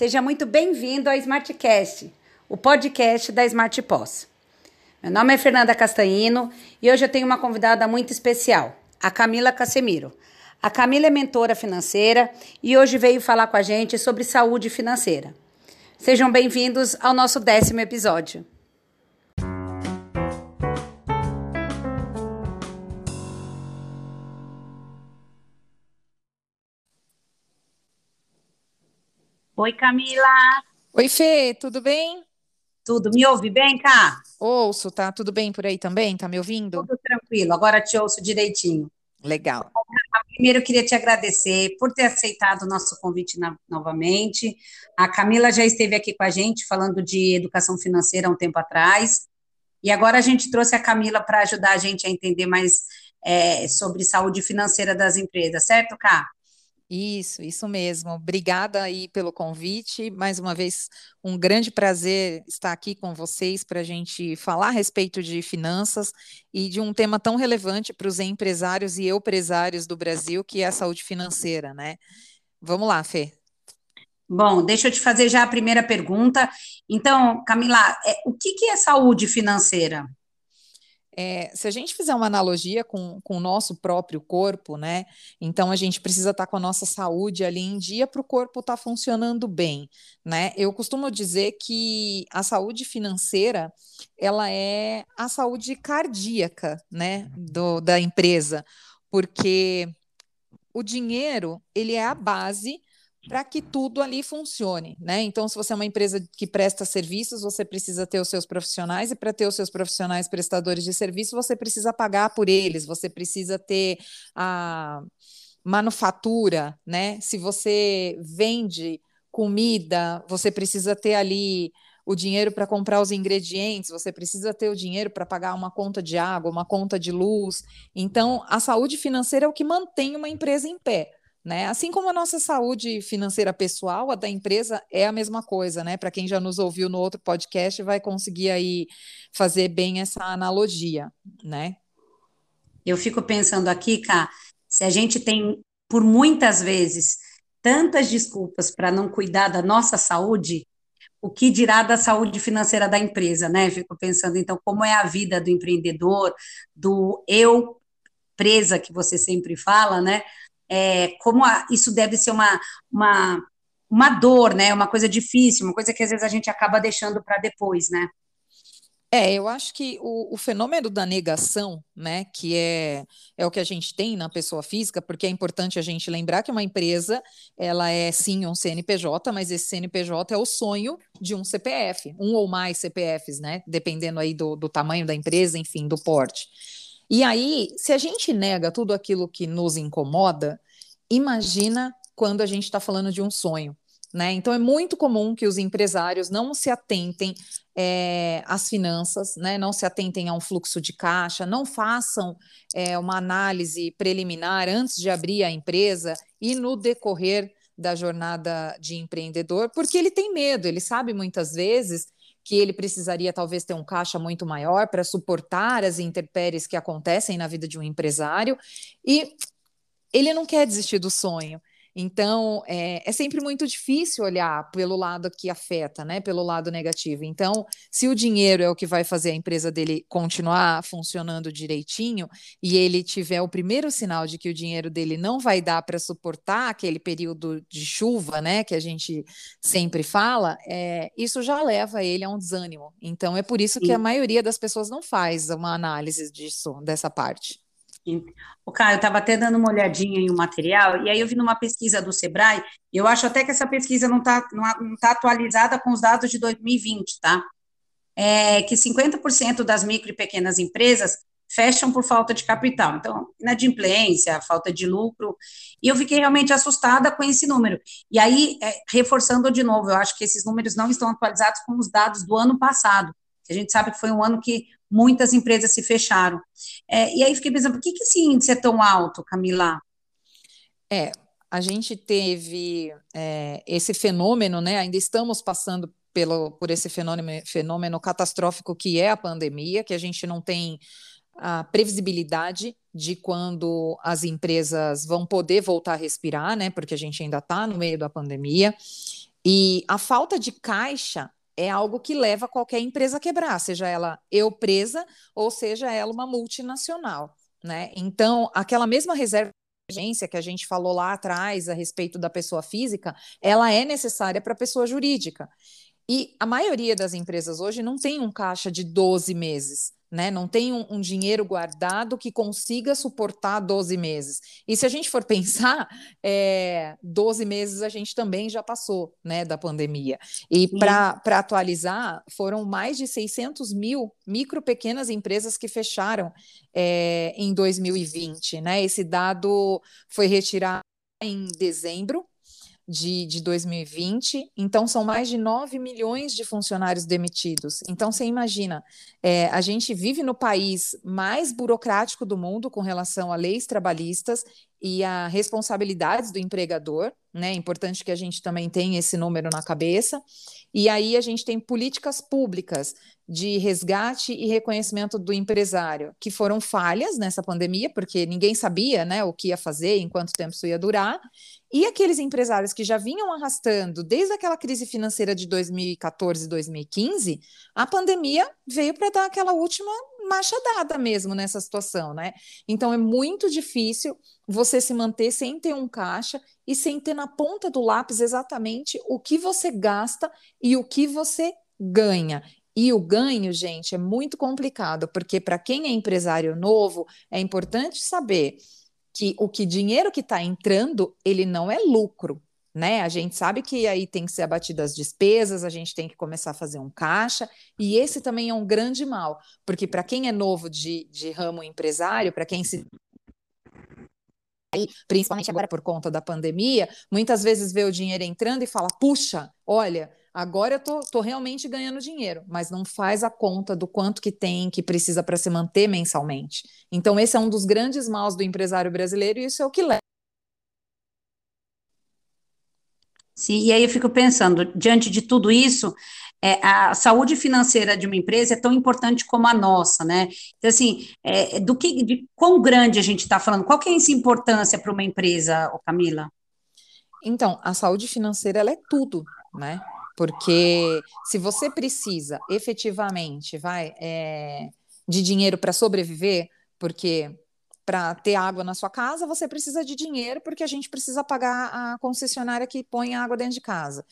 Seja muito bem-vindo ao Smartcast, o podcast da Smart Pós. Meu nome é Fernanda Castanhino e hoje eu tenho uma convidada muito especial, a Camila Casemiro. A Camila é mentora financeira e hoje veio falar com a gente sobre saúde financeira. Sejam bem-vindos ao nosso décimo episódio. Oi, Camila. Oi, Fê, tudo bem? Tudo. Me ouve bem, cá? Ouço, tá tudo bem por aí também? Tá me ouvindo? Tudo tranquilo. Agora te ouço direitinho. Legal. Primeiro, eu queria te agradecer por ter aceitado o nosso convite na, novamente. A Camila já esteve aqui com a gente falando de educação financeira há um tempo atrás. E agora a gente trouxe a Camila para ajudar a gente a entender mais é, sobre saúde financeira das empresas, certo, Cá? Isso, isso mesmo. Obrigada aí pelo convite. Mais uma vez, um grande prazer estar aqui com vocês para a gente falar a respeito de finanças e de um tema tão relevante para os empresários e empresários do Brasil, que é a saúde financeira, né? Vamos lá, Fê. Bom, deixa eu te fazer já a primeira pergunta. Então, Camila, é, o que, que é saúde financeira? É, se a gente fizer uma analogia com, com o nosso próprio corpo, né? Então a gente precisa estar tá com a nossa saúde ali em dia para o corpo estar tá funcionando bem, né? Eu costumo dizer que a saúde financeira ela é a saúde cardíaca, né? Do, da empresa, porque o dinheiro ele é a base para que tudo ali funcione, né? Então, se você é uma empresa que presta serviços, você precisa ter os seus profissionais, e para ter os seus profissionais prestadores de serviço, você precisa pagar por eles, você precisa ter a manufatura, né? Se você vende comida, você precisa ter ali o dinheiro para comprar os ingredientes, você precisa ter o dinheiro para pagar uma conta de água, uma conta de luz. Então, a saúde financeira é o que mantém uma empresa em pé. Né? Assim como a nossa saúde financeira pessoal, a da empresa é a mesma coisa, né? Para quem já nos ouviu no outro podcast, vai conseguir aí fazer bem essa analogia, né? Eu fico pensando aqui, Cá, se a gente tem, por muitas vezes, tantas desculpas para não cuidar da nossa saúde, o que dirá da saúde financeira da empresa, né? Fico pensando, então, como é a vida do empreendedor, do eu presa que você sempre fala, né? É, como a, isso deve ser uma, uma, uma dor, né? Uma coisa difícil, uma coisa que às vezes a gente acaba deixando para depois, né? É, eu acho que o, o, fenômeno da negação, né, que é, é o que a gente tem na pessoa física, porque é importante a gente lembrar que uma empresa, ela é sim um CNPJ, mas esse CNPJ é o sonho de um CPF, um ou mais CPFs, né, dependendo aí do, do tamanho da empresa, enfim, do porte. E aí, se a gente nega tudo aquilo que nos incomoda, imagina quando a gente está falando de um sonho. Né? Então é muito comum que os empresários não se atentem é, às finanças, né? não se atentem a um fluxo de caixa, não façam é, uma análise preliminar antes de abrir a empresa e no decorrer da jornada de empreendedor, porque ele tem medo, ele sabe muitas vezes que ele precisaria talvez ter um caixa muito maior para suportar as intempéries que acontecem na vida de um empresário e ele não quer desistir do sonho. Então, é, é, sempre muito difícil olhar pelo lado que afeta, né? Pelo lado negativo. Então, se o dinheiro é o que vai fazer a empresa dele continuar funcionando direitinho e ele tiver o primeiro sinal de que o dinheiro dele não vai dar para suportar aquele período de chuva, né? Que a gente sempre fala, é, isso já leva ele a um desânimo. Então, é por isso que a maioria das pessoas não faz uma análise disso, dessa parte. O Caio, eu estava até dando uma olhadinha em um material, e aí eu vi numa pesquisa do Sebrae, e eu acho até que essa pesquisa não está não tá atualizada com os dados de 2020, tá? É que 50% das micro e pequenas empresas fecham por falta de capital. Então, inadimplência, falta de lucro, e eu fiquei realmente assustada com esse número. E aí, é, reforçando de novo, eu acho que esses números não estão atualizados com os dados do ano passado, a gente sabe que foi um ano que muitas empresas se fecharam. É, e aí fiquei pensando, por que, que esse índice é tão alto, Camila? É, a gente teve é, esse fenômeno, né? Ainda estamos passando pelo, por esse fenômeno, fenômeno catastrófico que é a pandemia, que a gente não tem a previsibilidade de quando as empresas vão poder voltar a respirar, né? Porque a gente ainda está no meio da pandemia. E a falta de caixa é algo que leva qualquer empresa a quebrar, seja ela eu presa ou seja ela uma multinacional, né? Então, aquela mesma reserva emergência que a gente falou lá atrás a respeito da pessoa física, ela é necessária para a pessoa jurídica. E a maioria das empresas hoje não tem um caixa de 12 meses né? Não tem um, um, dinheiro guardado que consiga suportar 12 meses. E se a gente for pensar, é, 12 meses a gente também já passou, né, da pandemia. E para atualizar, foram mais de 600 mil micro pequenas empresas que fecharam é, em 2020, né? Esse dado foi retirado em dezembro de, de 2020, então são mais de 9 milhões de funcionários demitidos. Então, você imagina, é, a gente vive no país mais burocrático do mundo com relação a leis trabalhistas e a responsabilidades do empregador, né? É importante que a gente também tenha esse número na cabeça. E aí a gente tem políticas públicas de resgate e reconhecimento do empresário, que foram falhas nessa pandemia, porque ninguém sabia né, o que ia fazer, em quanto tempo isso ia durar, e aqueles empresários que já vinham arrastando desde aquela crise financeira de 2014 e 2015, a pandemia veio para dar aquela última marcha dada mesmo nessa situação, né? Então é muito difícil você se manter sem ter um caixa e sem ter na ponta do lápis exatamente o que você gasta e o que você ganha. E o ganho, gente, é muito complicado, porque para quem é empresário novo, é importante saber que o que dinheiro que está entrando, ele não é lucro, né? A gente sabe que aí tem que ser abatido as despesas, a gente tem que começar a fazer um caixa, e esse também é um grande mal, porque para quem é novo de, de ramo empresário, para quem se aí, principalmente agora por conta da pandemia, muitas vezes vê o dinheiro entrando e fala: puxa, olha, Agora eu tô, tô realmente ganhando dinheiro, mas não faz a conta do quanto que tem, que precisa para se manter mensalmente. Então, esse é um dos grandes maus do empresário brasileiro e isso é o que leva. Sim, e aí eu fico pensando, diante de tudo isso, é, a saúde financeira de uma empresa é tão importante como a nossa, né? Então, assim, é, do que, de quão grande a gente está falando? Qual que é essa importância para uma empresa, Camila? Então, a saúde financeira ela é tudo, né? Porque se você precisa efetivamente, vai, é, de dinheiro para sobreviver, porque para ter água na sua casa, você precisa de dinheiro, porque a gente precisa pagar a concessionária que põe a água dentro de casa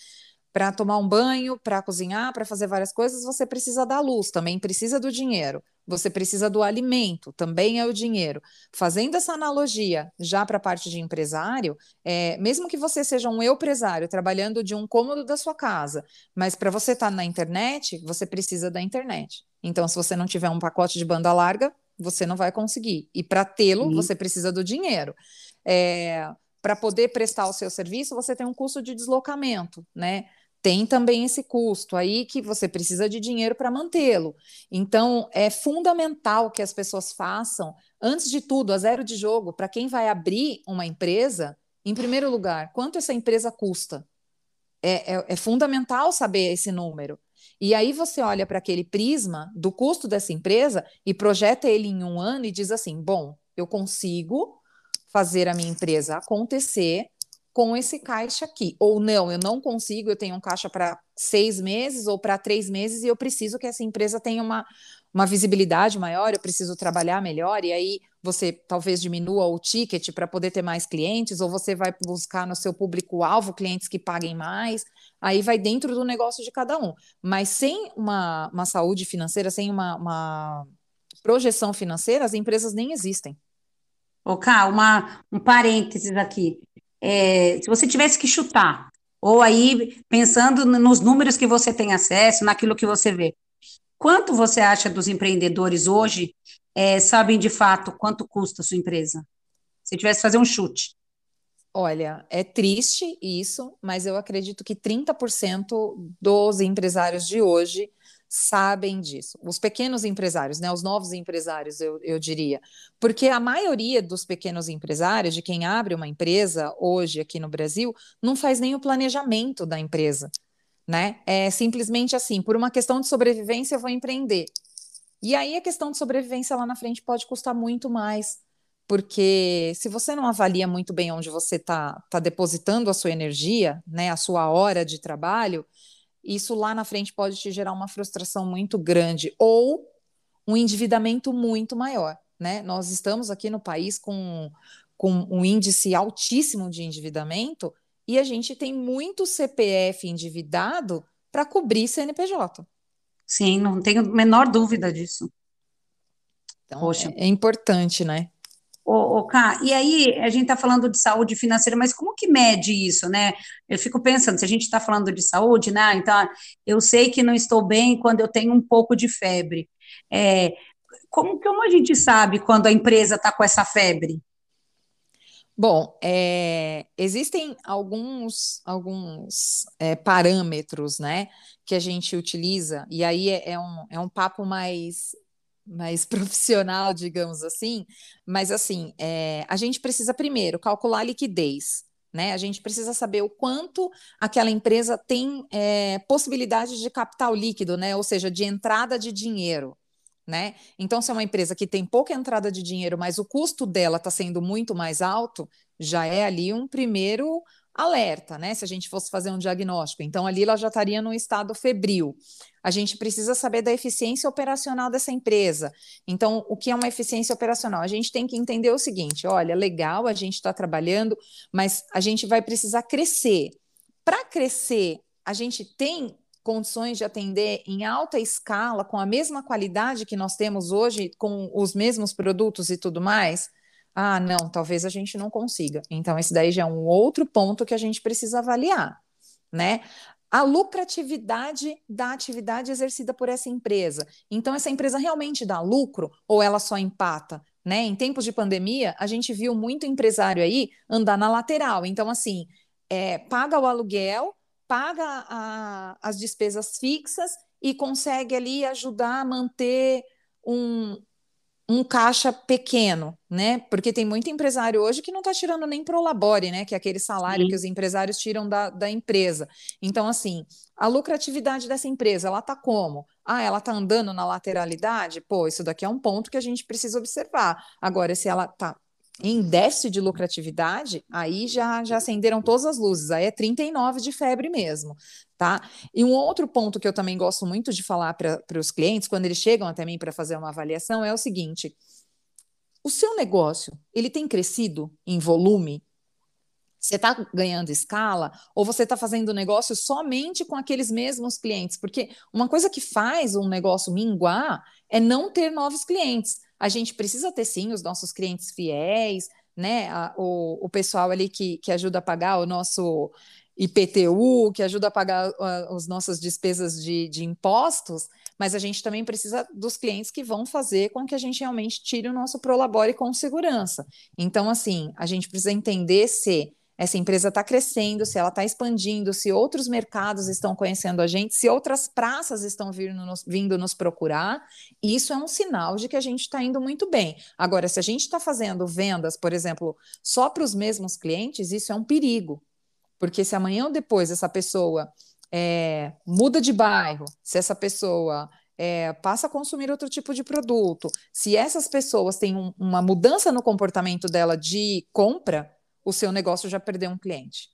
para tomar um banho, para cozinhar, para fazer várias coisas, você precisa da luz, também precisa do dinheiro. Você precisa do alimento, também é o dinheiro. Fazendo essa analogia já para a parte de empresário, é, mesmo que você seja um empresário trabalhando de um cômodo da sua casa, mas para você estar tá na internet, você precisa da internet. Então, se você não tiver um pacote de banda larga, você não vai conseguir. E para tê-lo, você precisa do dinheiro. É, para poder prestar o seu serviço, você tem um custo de deslocamento, né? tem também esse custo aí que você precisa de dinheiro para mantê-lo. Então, é fundamental que as pessoas façam, antes de tudo, a zero de jogo, para quem vai abrir uma empresa, em primeiro lugar, quanto essa empresa custa? É, é, é fundamental saber esse número. E aí você olha para aquele prisma do custo dessa empresa e projeta ele em um ano e diz assim: bom, eu consigo fazer a minha empresa acontecer com esse caixa aqui. Ou não, eu não consigo, eu tenho um caixa para seis meses ou para três meses e eu preciso que essa empresa tenha uma, uma visibilidade maior, eu preciso trabalhar melhor, e aí você talvez diminua o ticket para poder ter mais clientes, ou você vai buscar no seu público-alvo clientes que paguem mais, aí vai dentro do negócio de cada um. Mas sem uma, uma saúde financeira, sem uma, uma projeção financeira, as empresas nem existem. Ô, uma, um parênteses aqui é, se você tivesse que chutar, ou aí pensando nos números que você tem acesso, naquilo que você vê, quanto você acha dos empreendedores hoje é, sabem de fato quanto custa a sua empresa? Se tivesse que fazer um chute. Olha, é triste isso, mas eu acredito que 30% dos empresários de hoje sabem disso. Os pequenos empresários, né, os novos empresários, eu, eu diria. Porque a maioria dos pequenos empresários, de quem abre uma empresa hoje aqui no Brasil, não faz nem o planejamento da empresa. Né? É simplesmente assim, por uma questão de sobrevivência, eu vou empreender. E aí a questão de sobrevivência lá na frente pode custar muito mais porque se você não avalia muito bem onde você está tá depositando a sua energia, né, a sua hora de trabalho, isso lá na frente pode te gerar uma frustração muito grande ou um endividamento muito maior. Né? Nós estamos aqui no país com, com um índice altíssimo de endividamento e a gente tem muito CPF endividado para cobrir CNPJ. Sim, não tenho a menor dúvida disso. Então, Poxa. É, é importante, né? Ô, ô, Ká, e aí a gente está falando de saúde financeira, mas como que mede isso, né? Eu fico pensando, se a gente está falando de saúde, né? Então, eu sei que não estou bem quando eu tenho um pouco de febre. É, como, como a gente sabe quando a empresa está com essa febre? Bom, é, existem alguns, alguns é, parâmetros, né, que a gente utiliza, e aí é, é, um, é um papo mais, mais profissional, digamos assim, mas assim, é, a gente precisa primeiro calcular a liquidez, né? A gente precisa saber o quanto aquela empresa tem é, possibilidade de capital líquido, né? Ou seja, de entrada de dinheiro né? Então, se é uma empresa que tem pouca entrada de dinheiro, mas o custo dela está sendo muito mais alto, já é ali um primeiro alerta, né? Se a gente fosse fazer um diagnóstico. Então, ali ela já estaria no estado febril. A gente precisa saber da eficiência operacional dessa empresa. Então, o que é uma eficiência operacional? A gente tem que entender o seguinte: olha, legal, a gente está trabalhando, mas a gente vai precisar crescer. Para crescer, a gente tem condições de atender em alta escala, com a mesma qualidade que nós temos hoje, com os mesmos produtos e tudo mais? Ah, não, talvez a gente não consiga. Então, esse daí já é um outro ponto que a gente precisa avaliar, né? A lucratividade da atividade exercida por essa empresa. Então, essa empresa realmente dá lucro ou ela só empata? Né? Em tempos de pandemia, a gente viu muito empresário aí andar na lateral. Então, assim, é, paga o aluguel, paga a, as despesas fixas e consegue ali ajudar a manter um, um caixa pequeno, né? Porque tem muito empresário hoje que não está tirando nem pro labore, né? Que é aquele salário Sim. que os empresários tiram da, da empresa. Então, assim, a lucratividade dessa empresa, ela tá como? Ah, ela tá andando na lateralidade? Pô, isso daqui é um ponto que a gente precisa observar. Agora, se ela tá em déficit de lucratividade, aí já, já acenderam todas as luzes, aí é 39 de febre mesmo, tá? E um outro ponto que eu também gosto muito de falar para os clientes, quando eles chegam até mim para fazer uma avaliação, é o seguinte: o seu negócio, ele tem crescido em volume? Você está ganhando escala ou você está fazendo negócio somente com aqueles mesmos clientes? Porque uma coisa que faz um negócio minguar é não ter novos clientes. A gente precisa ter sim os nossos clientes fiéis, né? O, o pessoal ali que, que ajuda a pagar o nosso IPTU, que ajuda a pagar uh, as nossas despesas de, de impostos, mas a gente também precisa dos clientes que vão fazer com que a gente realmente tire o nosso Prolabore com segurança. Então, assim, a gente precisa entender se essa empresa está crescendo, se ela está expandindo, se outros mercados estão conhecendo a gente, se outras praças estão vindo nos, vindo nos procurar, isso é um sinal de que a gente está indo muito bem. Agora, se a gente está fazendo vendas, por exemplo, só para os mesmos clientes, isso é um perigo. Porque se amanhã ou depois essa pessoa é, muda de bairro, se essa pessoa é, passa a consumir outro tipo de produto, se essas pessoas têm um, uma mudança no comportamento dela de compra, o seu negócio já perdeu um cliente.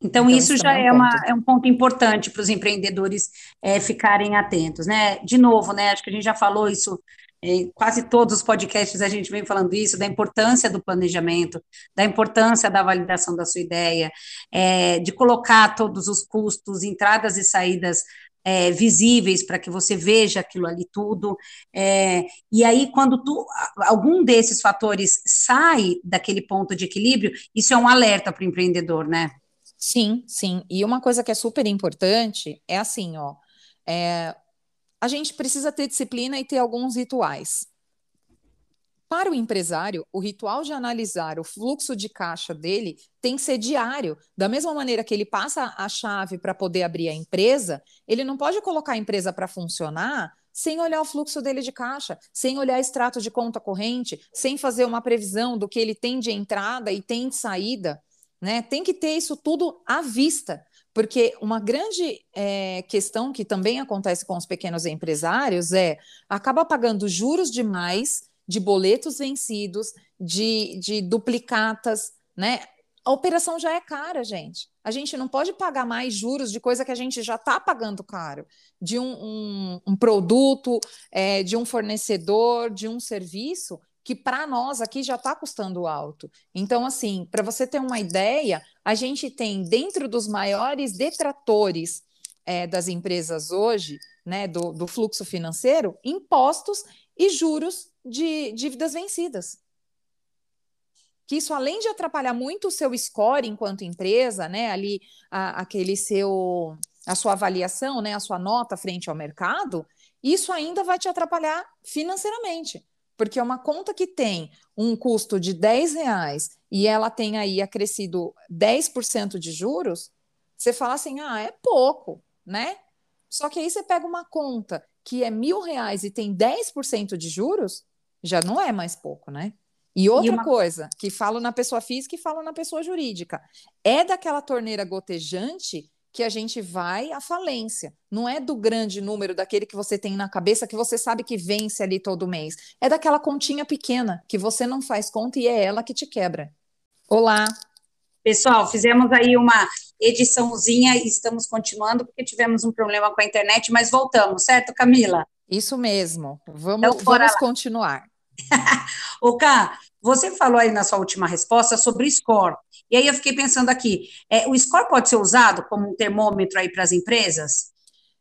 Então, então isso, isso já é, um uma, é um ponto importante para os empreendedores é, ficarem atentos, né? De novo, né? Acho que a gente já falou isso em quase todos os podcasts a gente vem falando isso, da importância do planejamento, da importância da validação da sua ideia, é, de colocar todos os custos, entradas e saídas é, visíveis para que você veja aquilo ali tudo. É, e aí, quando tu, algum desses fatores sai daquele ponto de equilíbrio, isso é um alerta para o empreendedor, né? Sim, sim. E uma coisa que é super importante é assim, ó. É, a gente precisa ter disciplina e ter alguns rituais. Para o empresário, o ritual de analisar o fluxo de caixa dele tem que ser diário. Da mesma maneira que ele passa a chave para poder abrir a empresa, ele não pode colocar a empresa para funcionar sem olhar o fluxo dele de caixa, sem olhar extrato de conta corrente, sem fazer uma previsão do que ele tem de entrada e tem de saída. Né? Tem que ter isso tudo à vista, porque uma grande é, questão que também acontece com os pequenos empresários é acaba pagando juros demais de boletos vencidos, de, de duplicatas, né? A operação já é cara, gente. A gente não pode pagar mais juros de coisa que a gente já está pagando caro, de um, um, um produto, é, de um fornecedor, de um serviço que para nós aqui já está custando alto. Então, assim, para você ter uma ideia, a gente tem dentro dos maiores detratores é, das empresas hoje, né, do, do fluxo financeiro, impostos e juros de dívidas vencidas que isso além de atrapalhar muito o seu score enquanto empresa, né, ali a, aquele seu a sua avaliação, né, a sua nota frente ao mercado, isso ainda vai te atrapalhar financeiramente. Porque é uma conta que tem um custo de 10 reais e ela tem aí acrescido 10% de juros, você fala assim, ah, é pouco, né? Só que aí você pega uma conta que é mil reais e tem 10% de juros, já não é mais pouco, né? E outra e uma... coisa, que falo na pessoa física e falo na pessoa jurídica, é daquela torneira gotejante que a gente vai à falência. Não é do grande número daquele que você tem na cabeça que você sabe que vence ali todo mês. É daquela continha pequena que você não faz conta e é ela que te quebra. Olá. Pessoal, fizemos aí uma ediçãozinha e estamos continuando porque tivemos um problema com a internet, mas voltamos, certo, Camila? Isso mesmo. Vamos, então, vamos continuar. Ô, Cá, você falou aí na sua última resposta sobre score. E aí eu fiquei pensando aqui, é, o score pode ser usado como um termômetro aí para as empresas?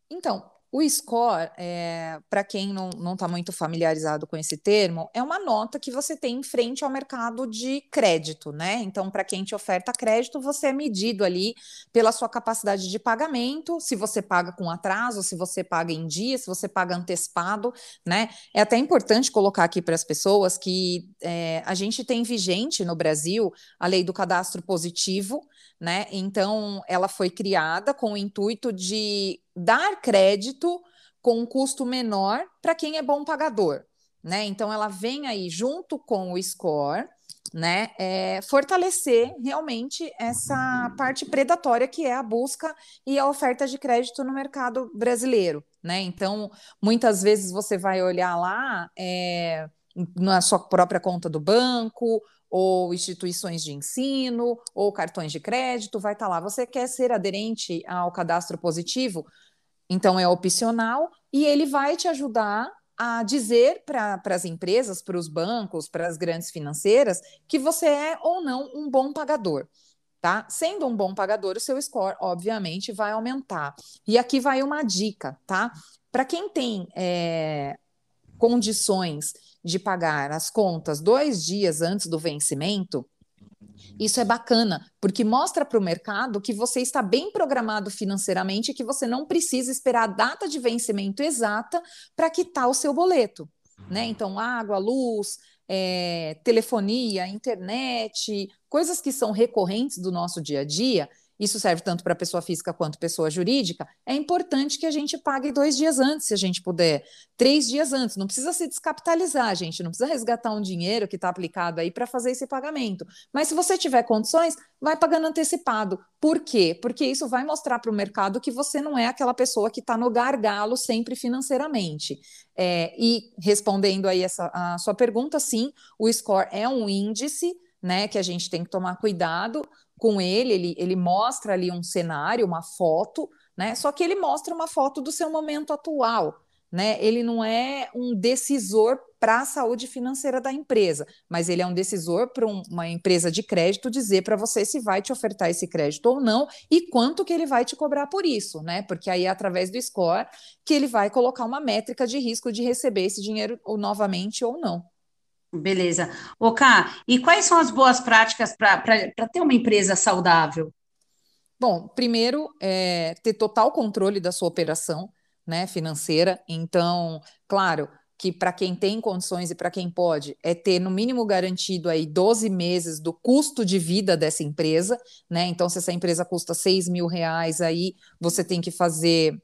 Então, o score, é, para quem não está muito familiarizado com esse termo, é uma nota que você tem em frente ao mercado de crédito, né? Então, para quem te oferta crédito, você é medido ali pela sua capacidade de pagamento, se você paga com atraso, se você paga em dia, se você paga antecipado, né? É até importante colocar aqui para as pessoas que é, a gente tem vigente no Brasil a lei do cadastro positivo, né? Então, ela foi criada com o intuito de dar crédito com um custo menor para quem é bom pagador, né? Então ela vem aí junto com o score, né? É, fortalecer realmente essa parte predatória que é a busca e a oferta de crédito no mercado brasileiro, né? Então muitas vezes você vai olhar lá é, na sua própria conta do banco ou instituições de ensino, ou cartões de crédito, vai estar tá lá. Você quer ser aderente ao cadastro positivo? Então é opcional e ele vai te ajudar a dizer para as empresas, para os bancos, para as grandes financeiras, que você é ou não um bom pagador. Tá? Sendo um bom pagador, o seu score, obviamente, vai aumentar. E aqui vai uma dica, tá? Para quem tem é, condições de pagar as contas dois dias antes do vencimento, isso é bacana, porque mostra para o mercado que você está bem programado financeiramente e que você não precisa esperar a data de vencimento exata para quitar o seu boleto. Né? Então, água, luz, é, telefonia, internet, coisas que são recorrentes do nosso dia a dia, isso serve tanto para pessoa física quanto pessoa jurídica, é importante que a gente pague dois dias antes, se a gente puder, três dias antes. Não precisa se descapitalizar, gente, não precisa resgatar um dinheiro que está aplicado aí para fazer esse pagamento. Mas se você tiver condições, vai pagando antecipado. Por quê? Porque isso vai mostrar para o mercado que você não é aquela pessoa que está no gargalo sempre financeiramente. É, e respondendo aí essa, a sua pergunta, sim, o score é um índice né, que a gente tem que tomar cuidado com ele, ele, ele mostra ali um cenário, uma foto, né? Só que ele mostra uma foto do seu momento atual, né? Ele não é um decisor para a saúde financeira da empresa, mas ele é um decisor para um, uma empresa de crédito dizer para você se vai te ofertar esse crédito ou não e quanto que ele vai te cobrar por isso, né? Porque aí é através do score que ele vai colocar uma métrica de risco de receber esse dinheiro ou novamente ou não. Beleza. Ok, e quais são as boas práticas para ter uma empresa saudável? Bom, primeiro, é, ter total controle da sua operação né, financeira. Então, claro que para quem tem condições e para quem pode, é ter no mínimo garantido aí 12 meses do custo de vida dessa empresa, né? Então, se essa empresa custa 6 mil reais, aí você tem que fazer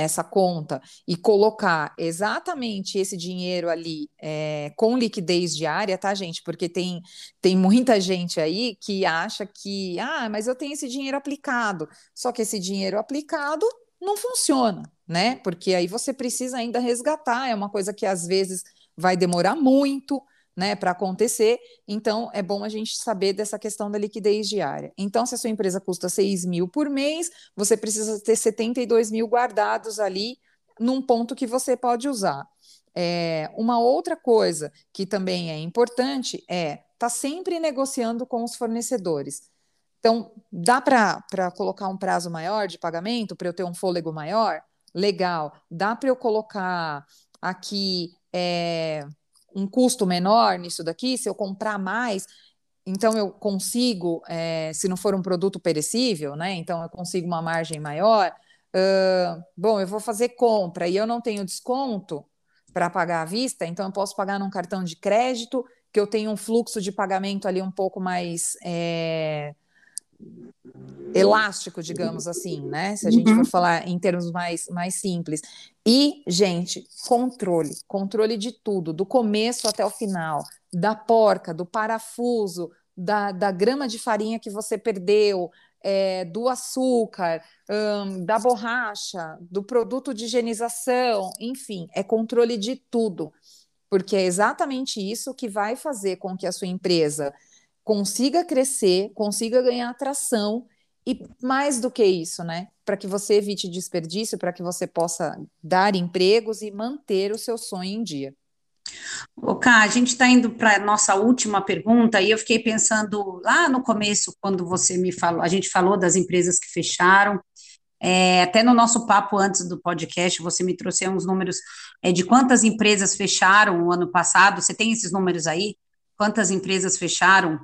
essa conta e colocar exatamente esse dinheiro ali é, com liquidez diária, tá, gente? Porque tem, tem muita gente aí que acha que, ah, mas eu tenho esse dinheiro aplicado. Só que esse dinheiro aplicado não funciona, né? Porque aí você precisa ainda resgatar, é uma coisa que às vezes vai demorar muito, né, para acontecer. Então, é bom a gente saber dessa questão da liquidez diária. Então, se a sua empresa custa 6 mil por mês, você precisa ter 72 mil guardados ali num ponto que você pode usar. É, uma outra coisa que também é importante é estar tá sempre negociando com os fornecedores. Então, dá para colocar um prazo maior de pagamento para eu ter um fôlego maior? Legal. Dá para eu colocar aqui é, um custo menor nisso daqui, se eu comprar mais, então eu consigo, é, se não for um produto perecível, né? Então eu consigo uma margem maior. Uh, bom, eu vou fazer compra e eu não tenho desconto para pagar à vista, então eu posso pagar num cartão de crédito, que eu tenho um fluxo de pagamento ali um pouco mais é, elástico, digamos assim, né? Se a gente for uhum. falar em termos mais, mais simples. E, gente, controle, controle de tudo, do começo até o final, da porca, do parafuso, da, da grama de farinha que você perdeu, é, do açúcar, hum, da borracha, do produto de higienização, enfim, é controle de tudo, porque é exatamente isso que vai fazer com que a sua empresa consiga crescer, consiga ganhar atração e mais do que isso, né? Para que você evite desperdício, para que você possa dar empregos e manter o seu sonho em dia. O Ká, a gente está indo para a nossa última pergunta e eu fiquei pensando lá no começo, quando você me falou, a gente falou das empresas que fecharam, é, até no nosso papo antes do podcast, você me trouxe uns números é, de quantas empresas fecharam o ano passado. Você tem esses números aí? Quantas empresas fecharam?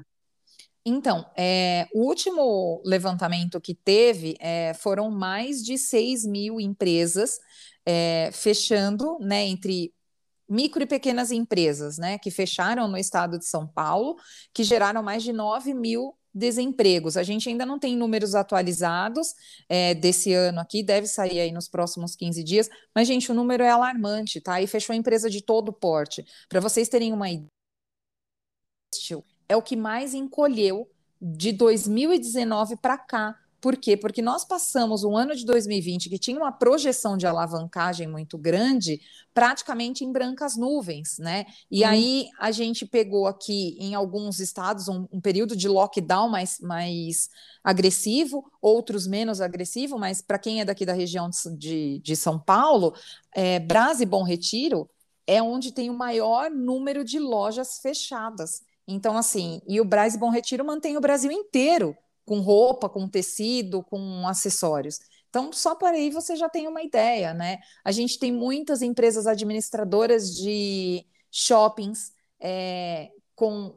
Então, é, o último levantamento que teve é, foram mais de 6 mil empresas é, fechando, né, entre micro e pequenas empresas, né, que fecharam no estado de São Paulo, que geraram mais de 9 mil desempregos. A gente ainda não tem números atualizados é, desse ano aqui, deve sair aí nos próximos 15 dias, mas, gente, o número é alarmante, tá? E fechou a empresa de todo porte. Para vocês terem uma ideia, é o que mais encolheu de 2019 para cá. Por quê? Porque nós passamos um ano de 2020 que tinha uma projeção de alavancagem muito grande, praticamente em brancas nuvens, né? E hum. aí a gente pegou aqui em alguns estados um, um, período de lockdown mais, mais agressivo, outros menos agressivo, mas para quem é daqui da região de, de São Paulo, é, Brás e Bom Retiro é onde tem o maior número de lojas fechadas. Então, assim, e o Braz Bom Retiro mantém o Brasil inteiro com roupa, com tecido, com acessórios. Então, só por aí você já tem uma ideia, né? A gente tem muitas empresas administradoras de shoppings é, com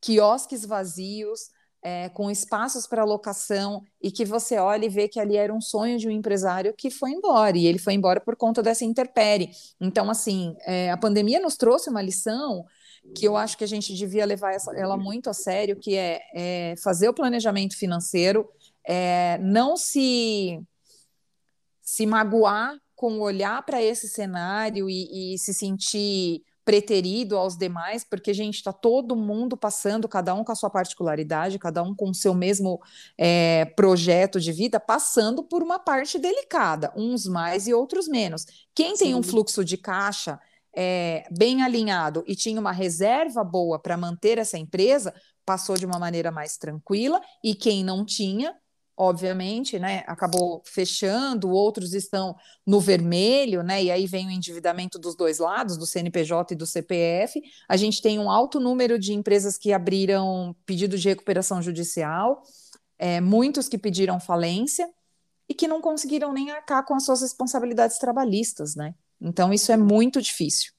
quiosques vazios, é, com espaços para locação, e que você olha e vê que ali era um sonho de um empresário que foi embora, e ele foi embora por conta dessa intempérie. Então, assim, é, a pandemia nos trouxe uma lição que eu acho que a gente devia levar essa, ela muito a sério, que é, é fazer o planejamento financeiro, é, não se, se magoar com olhar para esse cenário e, e, se sentir preterido aos demais, porque, gente, está todo mundo passando, cada um com a sua particularidade, cada um com o seu mesmo é, projeto de vida, passando por uma parte delicada, uns mais e outros menos. Quem Sim. tem um fluxo de caixa é, bem alinhado e tinha uma reserva boa para manter essa empresa, passou de uma maneira mais tranquila, e quem não tinha, obviamente, né, acabou fechando, outros estão no vermelho, né, e aí vem o endividamento dos dois lados, do CNPJ e do CPF. A gente tem um alto número de empresas que abriram pedido de recuperação judicial, é, muitos que pediram falência e que não conseguiram nem arcar com as suas responsabilidades trabalhistas, né? Então, isso é muito difícil.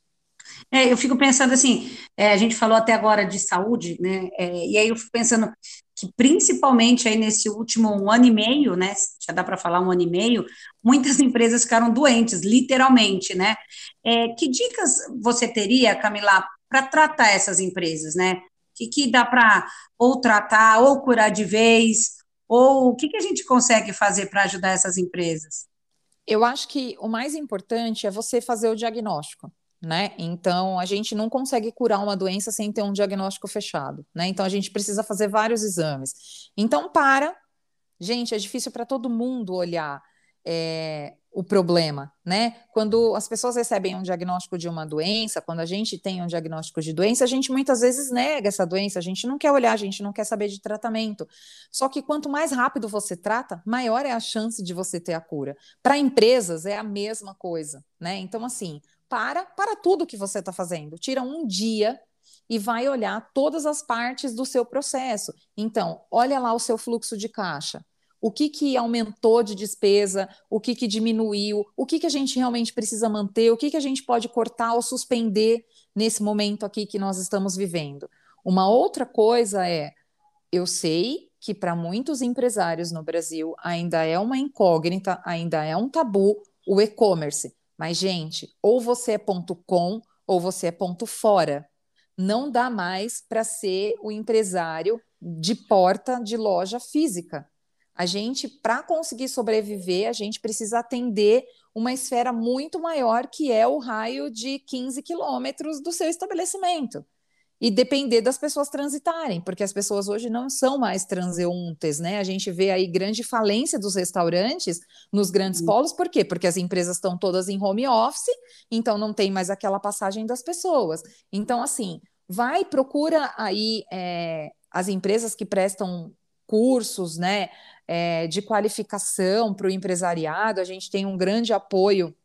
É, eu fico pensando assim, é, a gente falou até agora de saúde, né? É, e aí eu fico pensando que principalmente aí nesse último um ano e meio, né? Já dá para falar um ano e meio, muitas empresas ficaram doentes, literalmente, né? É, que dicas você teria, Camila, para tratar essas empresas, né? Que, que dá para ou tratar, ou curar de vez, ou o que, que a gente consegue fazer para ajudar essas empresas? Eu acho que o mais importante é você fazer o diagnóstico. Né? Então, a gente não consegue curar uma doença sem ter um diagnóstico fechado, né? Então, a gente precisa fazer vários exames. Então, para. Gente, é difícil para todo mundo olhar. É, o problema, né? Quando as pessoas recebem um diagnóstico de uma doença, quando a gente tem um diagnóstico de doença, a gente muitas vezes nega essa doença, a gente não quer olhar, a gente não quer saber de tratamento. Só que quanto mais rápido você trata, maior é a chance de você ter a cura. Para empresas é a mesma coisa, né? Então, assim, para, para tudo que você está fazendo, tira um dia e vai olhar todas as partes do seu processo. Então, olha lá o seu fluxo de caixa o que, que aumentou de despesa, o que, que diminuiu, o que, que a gente realmente precisa manter, o que, que a gente pode cortar ou suspender nesse momento aqui que nós estamos vivendo. Uma outra coisa é, eu sei que para muitos empresários no Brasil ainda é uma incógnita, ainda é um tabu o e-commerce. Mas, gente, ou você é ponto com ou você é ponto fora. Não dá mais para ser o empresário de porta de loja física. A gente, para conseguir sobreviver, a gente precisa atender uma esfera muito maior, que é o raio de 15 quilômetros do seu estabelecimento. E depender das pessoas transitarem, porque as pessoas hoje não são mais transeuntes, né? A gente vê aí grande falência dos restaurantes nos grandes uhum. polos, por quê? Porque as empresas estão todas em home office, então não tem mais aquela passagem das pessoas. Então, assim, vai, procura aí é, as empresas que prestam cursos, né? É, de qualificação para o empresariado, a gente tem um grande apoio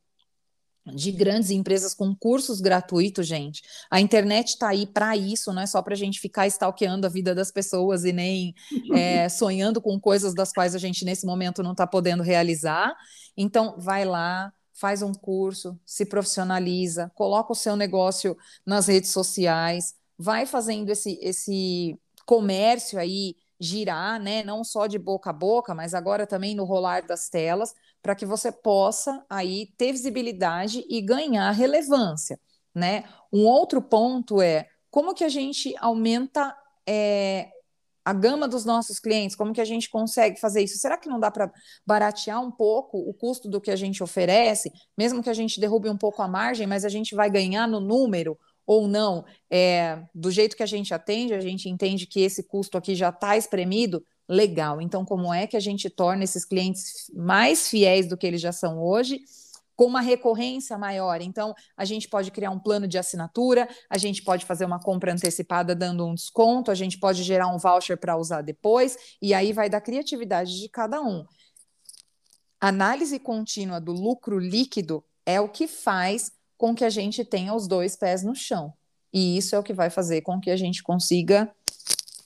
de grandes empresas com cursos gratuitos, gente. A internet está aí para isso, não é só para a gente ficar stalkeando a vida das pessoas e nem é, sonhando com coisas das quais a gente nesse momento não está podendo realizar. Então, vai lá, faz um curso, se profissionaliza, coloca o seu negócio nas redes sociais, vai fazendo esse, esse comércio aí girar, né, não só de boca a boca, mas agora também no rolar das telas, para que você possa aí ter visibilidade e ganhar relevância, né? Um outro ponto é como que a gente aumenta é, a gama dos nossos clientes, como que a gente consegue fazer isso? Será que não dá para baratear um pouco o custo do que a gente oferece, mesmo que a gente derrube um pouco a margem, mas a gente vai ganhar no número ou não, é, do jeito que a gente atende, a gente entende que esse custo aqui já está espremido, legal. Então, como é que a gente torna esses clientes mais fiéis do que eles já são hoje? com uma recorrência maior. Então, a gente pode criar um plano de assinatura, a gente pode fazer uma compra antecipada dando um desconto, a gente pode gerar um voucher para usar depois, e aí vai da criatividade de cada um. Análise contínua do lucro líquido é o que faz com que a gente tenha os dois pés no chão. E isso é o que vai fazer com que a gente consiga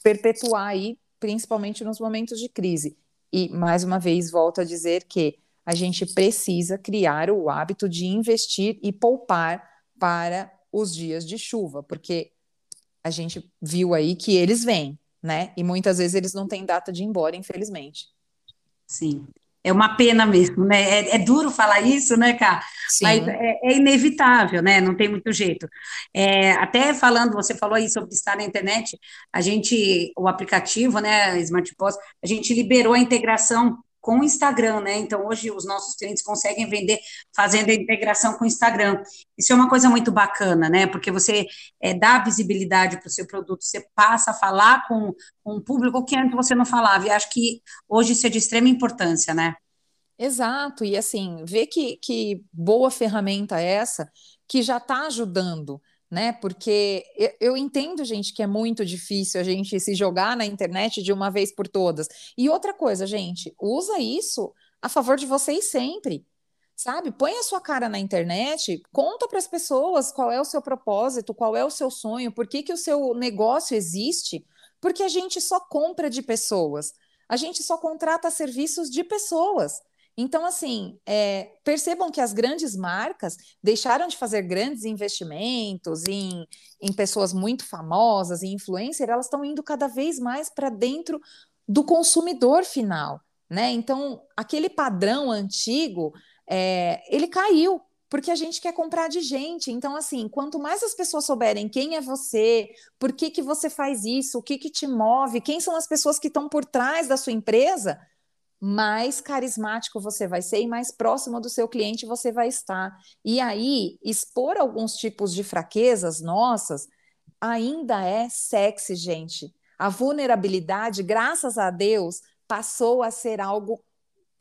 perpetuar aí, principalmente nos momentos de crise. E, mais uma vez, volto a dizer que a gente precisa criar o hábito de investir e poupar para os dias de chuva, porque a gente viu aí que eles vêm, né? E muitas vezes eles não têm data de ir embora, infelizmente. Sim é uma pena mesmo, né? É, é, duro falar isso, né, Cá? Sim. Mas é, é, inevitável, né? Não tem muito jeito. É, até falando, você falou aí sobre estar na internet, a gente, o aplicativo, né, Smart Post, a gente liberou a integração com o Instagram, né? Então, hoje os nossos clientes conseguem vender fazendo a integração com o Instagram. Isso é uma coisa muito bacana, né? Porque você é, dá visibilidade para o seu produto, você passa a falar com, um público que antes você não falava. E acho que hoje isso é de extrema importância, né? Exato, e assim, ver que, que boa ferramenta é essa que já está ajudando né? Porque eu entendo, gente, que é muito difícil a gente se jogar na internet de uma vez por todas. E outra coisa, gente, usa isso a favor de vocês sempre. Sabe? Põe a sua cara na internet, conta para as pessoas qual é o seu propósito, qual é o seu sonho, por que, que o seu negócio existe, porque a gente só compra de pessoas, a gente só contrata serviços de pessoas. Então, assim, é, percebam que as grandes marcas deixaram de fazer grandes investimentos em, em pessoas muito famosas, em influencer, elas estão indo cada vez mais para dentro do consumidor final, né? Então, aquele padrão antigo, é, ele caiu, porque a gente quer comprar de gente. Então, assim, quanto mais as pessoas souberem quem é você, por que, que você faz isso, o que, que te move, quem são as pessoas que estão por trás da sua empresa, mais carismático você vai ser e mais próximo do seu cliente você vai estar. E aí, expor alguns tipos de fraquezas nossas ainda é sexy, gente. A vulnerabilidade, graças a Deus, passou a ser algo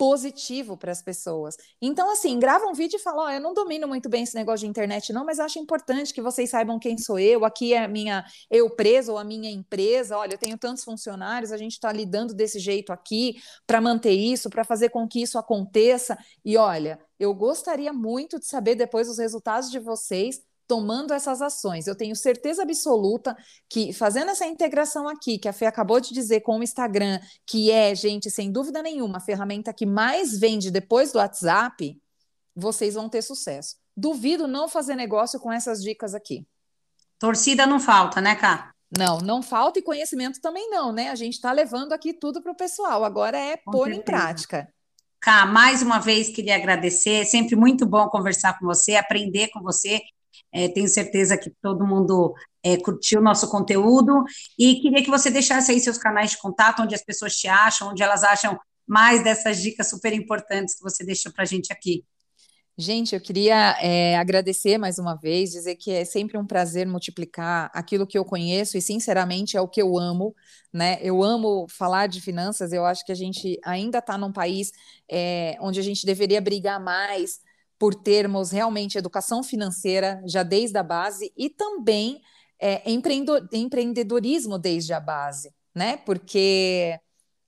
positivo para as pessoas. Então, assim, grava um vídeo e fala: Ó, oh, eu não domino muito bem esse negócio de internet, não, mas acho importante que vocês saibam quem sou eu. Aqui é a minha eu preso ou a minha empresa. Olha, eu tenho tantos funcionários, a gente está lidando desse jeito aqui para manter isso, para fazer com que isso aconteça. E olha, eu gostaria muito de saber depois os resultados de vocês tomando essas ações. Eu tenho certeza absoluta que fazendo essa integração aqui, que a Fê acabou de dizer com o Instagram, que é, gente, sem dúvida nenhuma, a ferramenta que mais vende depois do WhatsApp, vocês vão ter sucesso. Duvido não fazer negócio com essas dicas aqui. Torcida não falta, né, Cá? Não, não falta e conhecimento também não, né? A gente está levando aqui tudo para o pessoal. Agora é com pôr certeza. em prática. Cá, mais uma vez queria agradecer. É sempre muito bom conversar com você, aprender com você. É, tenho certeza que todo mundo é, curtiu o nosso conteúdo e queria que você deixasse aí seus canais de contato, onde as pessoas te acham, onde elas acham mais dessas dicas super importantes que você deixa para a gente aqui. Gente, eu queria é, agradecer mais uma vez, dizer que é sempre um prazer multiplicar aquilo que eu conheço e, sinceramente, é o que eu amo, né? Eu amo falar de finanças, eu acho que a gente ainda está num país é, onde a gente deveria brigar mais por termos realmente educação financeira já desde a base e também é, empreendedorismo desde a base, né? Porque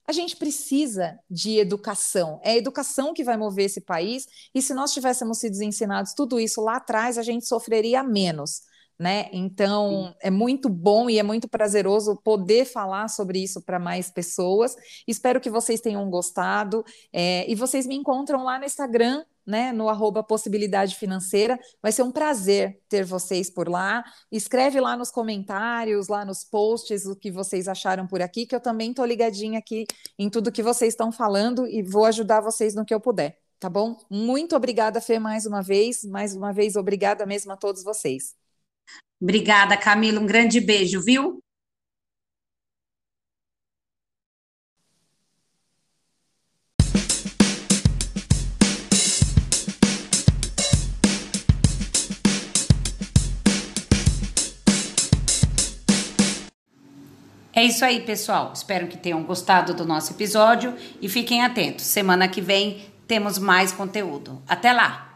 a gente precisa de educação. É a educação que vai mover esse país. E se nós tivéssemos sido ensinados tudo isso lá atrás, a gente sofreria menos. Né? Então é muito bom e é muito prazeroso poder falar sobre isso para mais pessoas. Espero que vocês tenham gostado. É, e vocês me encontram lá no Instagram, né, no arroba possibilidade financeira. Vai ser um prazer ter vocês por lá. Escreve lá nos comentários, lá nos posts, o que vocês acharam por aqui, que eu também estou ligadinha aqui em tudo que vocês estão falando e vou ajudar vocês no que eu puder, tá bom? Muito obrigada, Fê, mais uma vez. Mais uma vez, obrigada mesmo a todos vocês. Obrigada, Camila. Um grande beijo, viu? É isso aí, pessoal. Espero que tenham gostado do nosso episódio e fiquem atentos. Semana que vem temos mais conteúdo. Até lá!